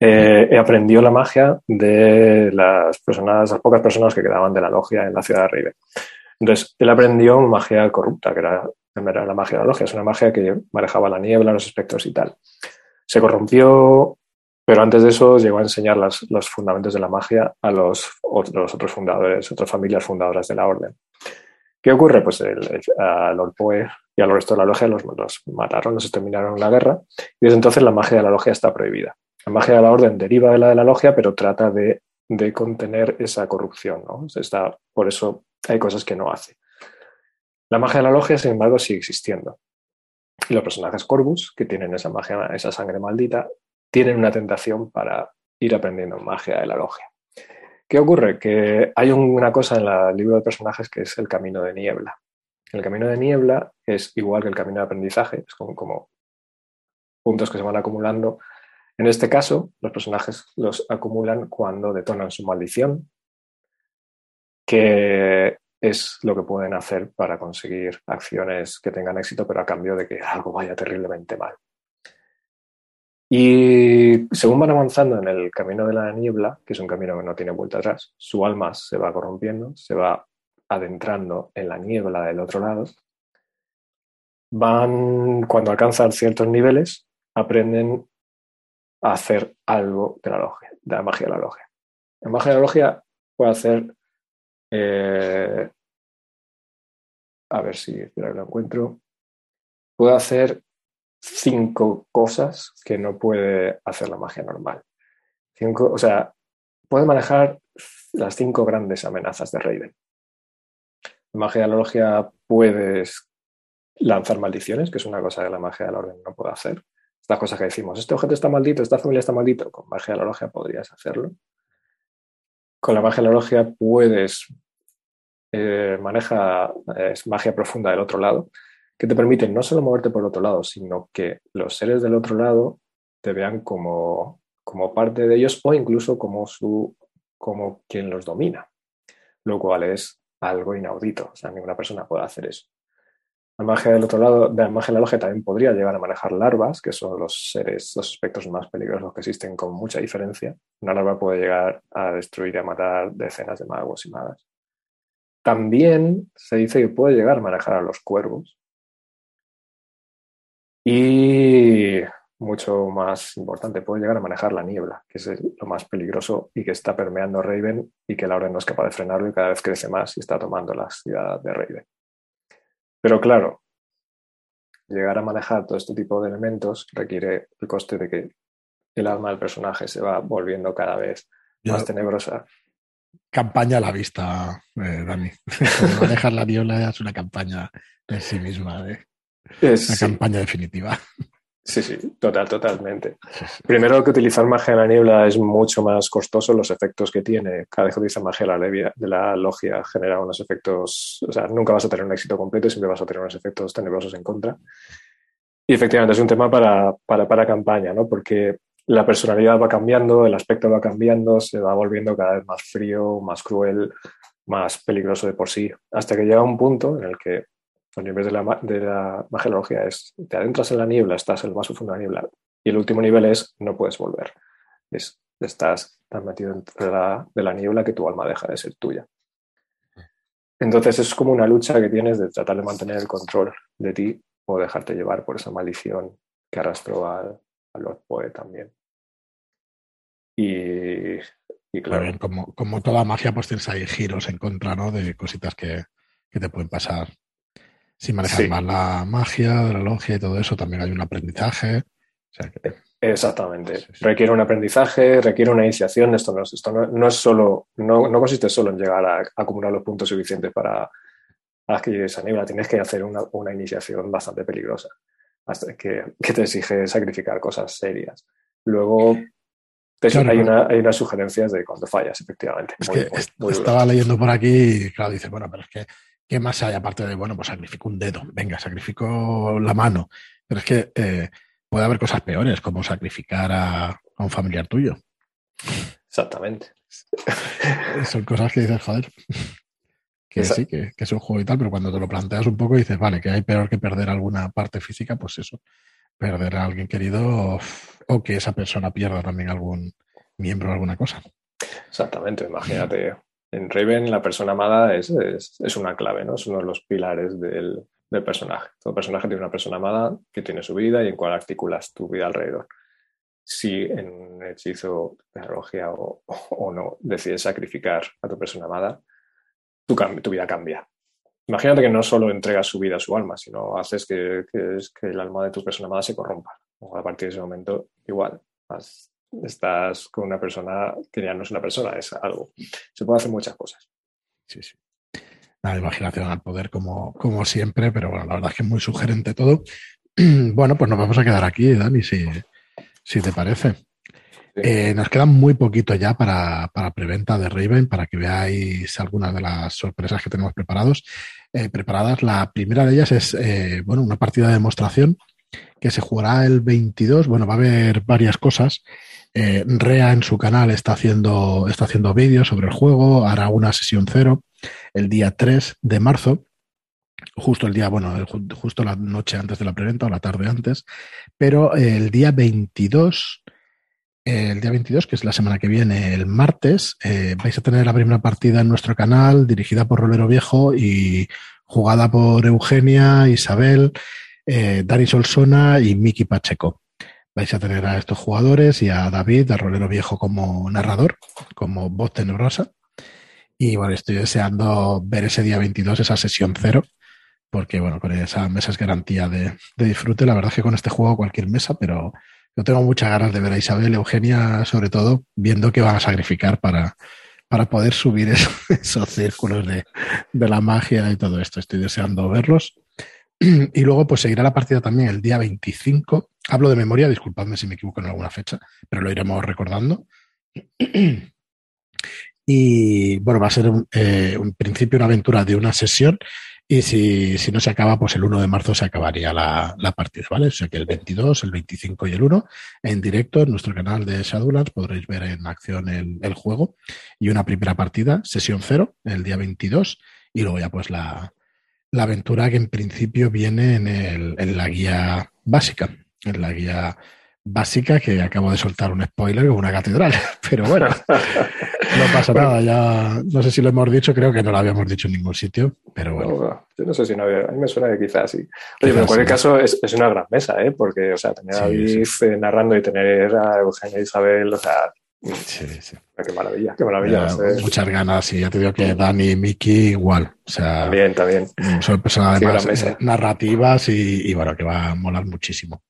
eh, aprendió la magia de las personas, las pocas personas que quedaban de la logia en la ciudad de Raven. Entonces, él aprendió magia corrupta, que era, era la magia de la logia, es una magia que manejaba la niebla, los espectros y tal. Se corrompió pero antes de eso llegó a enseñar los fundamentos de la magia a los, otros fundadores, otras familias fundadoras de la orden. ¿Qué ocurre? Pues a Lord Poe y al resto de la logia los, mataron, los exterminaron en la guerra y desde entonces la magia de la logia está prohibida. La magia de la orden deriva de la de la logia, pero trata de de contener esa corrupción. ¿no? Está, por eso hay cosas que no hace. La magia de la logia, sin embargo, sigue existiendo. Y los personajes Corvus, que tienen esa magia, esa sangre maldita, tienen una tentación para ir aprendiendo magia de la logia. ¿Qué ocurre? Que hay una cosa en el libro de personajes que es el camino de niebla. El camino de niebla es igual que el camino de aprendizaje, es como, puntos que se van acumulando. En este caso, los personajes los acumulan cuando detonan su maldición, que es lo que pueden hacer para conseguir acciones que tengan éxito, pero a cambio de que algo vaya terriblemente mal. Y según van avanzando en el camino de la niebla, que es un camino que no tiene vuelta atrás, su alma se va corrompiendo, se va adentrando en la niebla del otro lado. Van, cuando alcanzan ciertos niveles, aprenden a hacer algo de la logia, de la magia de la logia. La magia de la logia puede hacer. Eh, a ver si lo encuentro. Puede hacer cinco cosas que no puede hacer la magia normal. Cinco, o sea, puede manejar las cinco grandes amenazas de Raven. La magia de la logia puedes lanzar maldiciones, que es una cosa que la magia del orden no puede hacer. Estas cosas que decimos, este objeto está maldito, esta familia está maldito, con magia de la logia podrías hacerlo. Con la magia de la logia puedes eh, manejar magia profunda del otro lado, que te permiten no solo moverte por otro lado, sino que los seres del otro lado te vean como, como parte de ellos o incluso como, su, como quien los domina, lo cual es algo inaudito. O sea, ninguna persona puede hacer eso. La magia del otro lado, la magia de la logia también podría llegar a manejar larvas, que son los seres, los aspectos más peligrosos que existen con mucha diferencia. Una larva puede llegar a destruir y a matar decenas de magos y magas. También se dice que puede llegar a manejar a los cuervos, y mucho más importante, puede llegar a manejar la niebla, que es lo más peligroso y que está permeando Raven y que Lauren no es capaz de frenarlo y cada vez crece más y está tomando la ciudad de Raven. Pero claro, llegar a manejar todo este tipo de elementos requiere el coste de que el alma del personaje se va volviendo cada vez más tenebrosa. Campaña a la vista, eh, Dani. manejar la niebla es una campaña en sí misma. ¿eh? Es, la campaña definitiva. Sí, sí, total, totalmente. Primero que utilizar magia en la niebla es mucho más costoso, los efectos que tiene. Cada vez que utilizas magia de la logia genera unos efectos, o sea, nunca vas a tener un éxito completo y siempre vas a tener unos efectos tenebrosos en contra. Y efectivamente es un tema para, para, para campaña, ¿no? Porque la personalidad va cambiando, el aspecto va cambiando, se va volviendo cada vez más frío, más cruel, más peligroso de por sí, hasta que llega un punto en el que los niveles de la, de la magelología es, te adentras en la niebla, estás en el más profundo de la niebla. Y el último nivel es, no puedes volver. Es, estás tan metido dentro de la, de la niebla que tu alma deja de ser tuya. Entonces es como una lucha que tienes de tratar de mantener el control de ti o dejarte llevar por esa maldición que arrastró al, Lord Poe también. Y, claro. como, como, toda magia, pues tienes ahí giros en contra, ¿no? De cositas que, que te pueden pasar si manejas más la magia de la logia y todo eso, también hay un aprendizaje. Exactamente. Requiere un aprendizaje, requiere una iniciación. Esto no, esto no, es solo, no, no, consiste solo en llegar a, acumular los puntos suficientes para adquirir esa niebla. Tienes que hacer una, una iniciación bastante peligrosa, hasta que, que, te exige sacrificar cosas serias. Luego, hay, una, hay, unas sugerencias de cuando fallas, efectivamente. estaba leyendo por aquí y, claro, dice, bueno, pero es que ¿Qué más hay aparte de, bueno, pues sacrifico un dedo, venga, sacrifico la mano? Pero es que eh, puede haber cosas peores, como sacrificar a, un familiar tuyo. Exactamente. Son cosas que dices, joder, que sí, que, es un juego y tal, pero cuando te lo planteas un poco dices, vale, que hay peor que perder alguna parte física, pues eso, perder a alguien querido o, que esa persona pierda también algún miembro o alguna cosa. Exactamente, imagínate en Raven la persona amada es, es, una clave, ¿no? Es uno de los pilares del, del, personaje. Todo personaje tiene una persona amada que tiene su vida y en cual articulas tu vida alrededor. Si en un hechizo, tecnología o, o, no decides sacrificar a tu persona amada, tu, tu, vida cambia. Imagínate que no solo entregas su vida a su alma, sino haces que, que, que el alma de tu persona amada se corrompa. O a partir de ese momento, igual, vas estás con una persona que ya no es una persona, es algo. Se puede hacer muchas cosas. Sí, sí. La imaginación al poder, como, como siempre, pero bueno, la verdad es que es muy sugerente todo. Bueno, pues nos vamos a quedar aquí, Dani, si, si te parece. Eh, nos queda muy poquito ya para, para preventa de Raven, para que veáis algunas de las sorpresas que tenemos preparados. Eh, preparadas. La primera de ellas es eh, bueno, una partida de demostración que se jugará el 22. Bueno, va a haber varias cosas. Rea en su canal está haciendo, está haciendo vídeos sobre el juego, hará una sesión cero el día 3 de marzo justo el día, bueno, justo la noche antes de la preventa o la tarde antes, pero el día 22 el día 22, que es la semana que viene, el martes, eh, vais a tener la primera partida en nuestro canal, dirigida por Rolero Viejo y jugada por Eugenia, Isabel, eh, Dani Solsona y Miki Pacheco. Vais a tener a estos jugadores y a David, a Rolero Viejo como narrador, como voz tenebrosa. Y bueno, estoy deseando ver ese día 22, esa sesión cero, porque bueno, con esa mesa es garantía de, disfrute. La verdad es que con este juego cualquier mesa, pero yo tengo muchas ganas de ver a Isabel Eugenia, sobre todo, viendo que van a sacrificar para, para poder subir esos, círculos de, de, la magia y todo esto. Estoy deseando verlos. Y luego, pues seguirá la partida también el día 25. Hablo de memoria, disculpadme si me equivoco en alguna fecha, pero lo iremos recordando. Y bueno, va a ser un, eh, un principio una aventura de una sesión y si, si, no se acaba, pues el 1 de marzo se acabaría la, la, partida, ¿vale? O sea que el 22, el 25 y el 1, en directo en nuestro canal de Shadowlands podréis ver en acción el, juego. Y una primera partida, sesión 0, el día 22, y luego ya pues la, la aventura que en principio viene en, el, en la guía básica, en la guía básica que acabo de soltar un spoiler con una catedral. Pero bueno, no pasa nada. Ya no sé si lo hemos dicho, creo que no lo habíamos dicho en ningún sitio, pero bueno. yo no sé si no había, a mí me suena que quizás sí. Oye, pero en cualquier caso es, es, una gran mesa, ¿eh? Porque, o sea, tener a David sí. Eh, narrando y tener a Eugenia Isabel, o sea. Sí, sí. Qué maravilla, qué maravilla. Ya, muchas ganas, y ya te digo que Dani y Miki igual. O sea, también, también. Son personas además eh, narrativas y, y bueno, que va a molar muchísimo.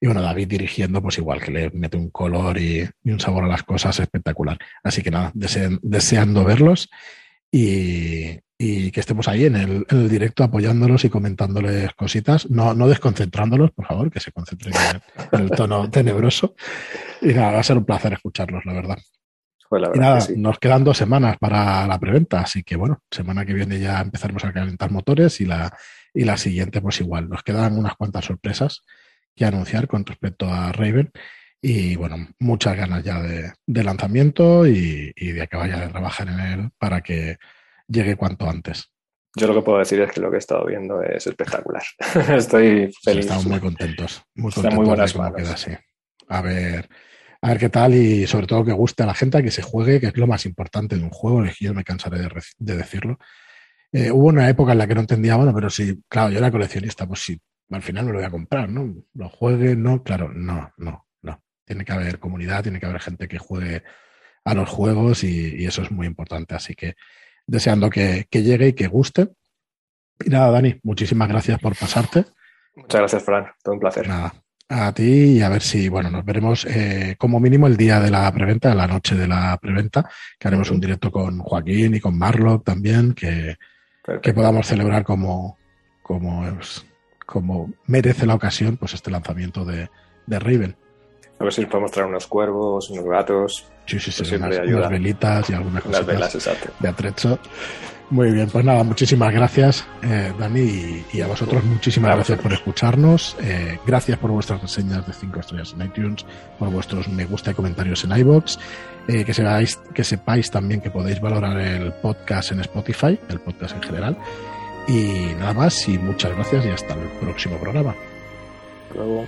Y bueno, David dirigiendo, pues igual que le mete un color y, y un sabor a las cosas espectacular. Así que nada, dese, deseando verlos y, y, que estemos ahí en el, en el, directo apoyándolos y comentándoles cositas, no, no desconcentrándolos, por favor, que se concentren en, el tono tenebroso. Y nada, va a ser un placer escucharlos, la verdad. Pues la y nada, sí. nos quedan dos semanas para la preventa, así que bueno, semana que viene ya empezaremos a calentar motores y la, y la siguiente pues igual. Nos quedan unas cuantas sorpresas que anunciar con respecto a Raven. Y bueno, muchas ganas ya de, de lanzamiento y, y, de acabar ya de trabajar en él para que llegue cuanto antes. Yo lo que puedo decir es que lo que he estado viendo es espectacular. Estoy feliz. Estamos muy contentos. Muy contentos muy buenas de cómo queda así. A ver, a ver qué tal y sobre todo que guste a la gente, que se juegue, que es lo más importante de un juego, y yo me cansaré de, de decirlo. Eh, hubo una época en la que no entendía, bueno, pero si, claro, yo era coleccionista, pues si al final me lo voy a comprar, ¿no? Lo juegue, no, claro, no, no, no. Tiene que haber comunidad, tiene que haber gente que juegue a los juegos y, y eso es muy importante. Así que deseando que, que, llegue y que guste. Y nada, Dani, muchísimas gracias por pasarte. Muchas gracias, Fran. Todo un placer. Nada, a ti y a ver si, bueno, nos veremos eh, como mínimo el día de la preventa, la noche de la preventa, que haremos un directo con Joaquín y con Marlock también, que, que podamos celebrar como, como como merece la ocasión, pues este lanzamiento de, de Raven. A ver si podemos traer unos cuervos, unos gatos. Sí, sí, sí, unas, unas, velitas y algunas cosas velas, exacto. de atrecho. Muy bien, pues nada, muchísimas gracias, eh, Dani, y, y, a vosotros muchísimas gracias por escucharnos. Eh, gracias por vuestras reseñas de 5 estrellas en iTunes, por vuestros me gusta y comentarios en iBox. Eh, que, sepáis, que sepáis también que podéis valorar el podcast en Spotify, el podcast en general. Y nada más, y muchas gracias y hasta el próximo programa. Hasta luego.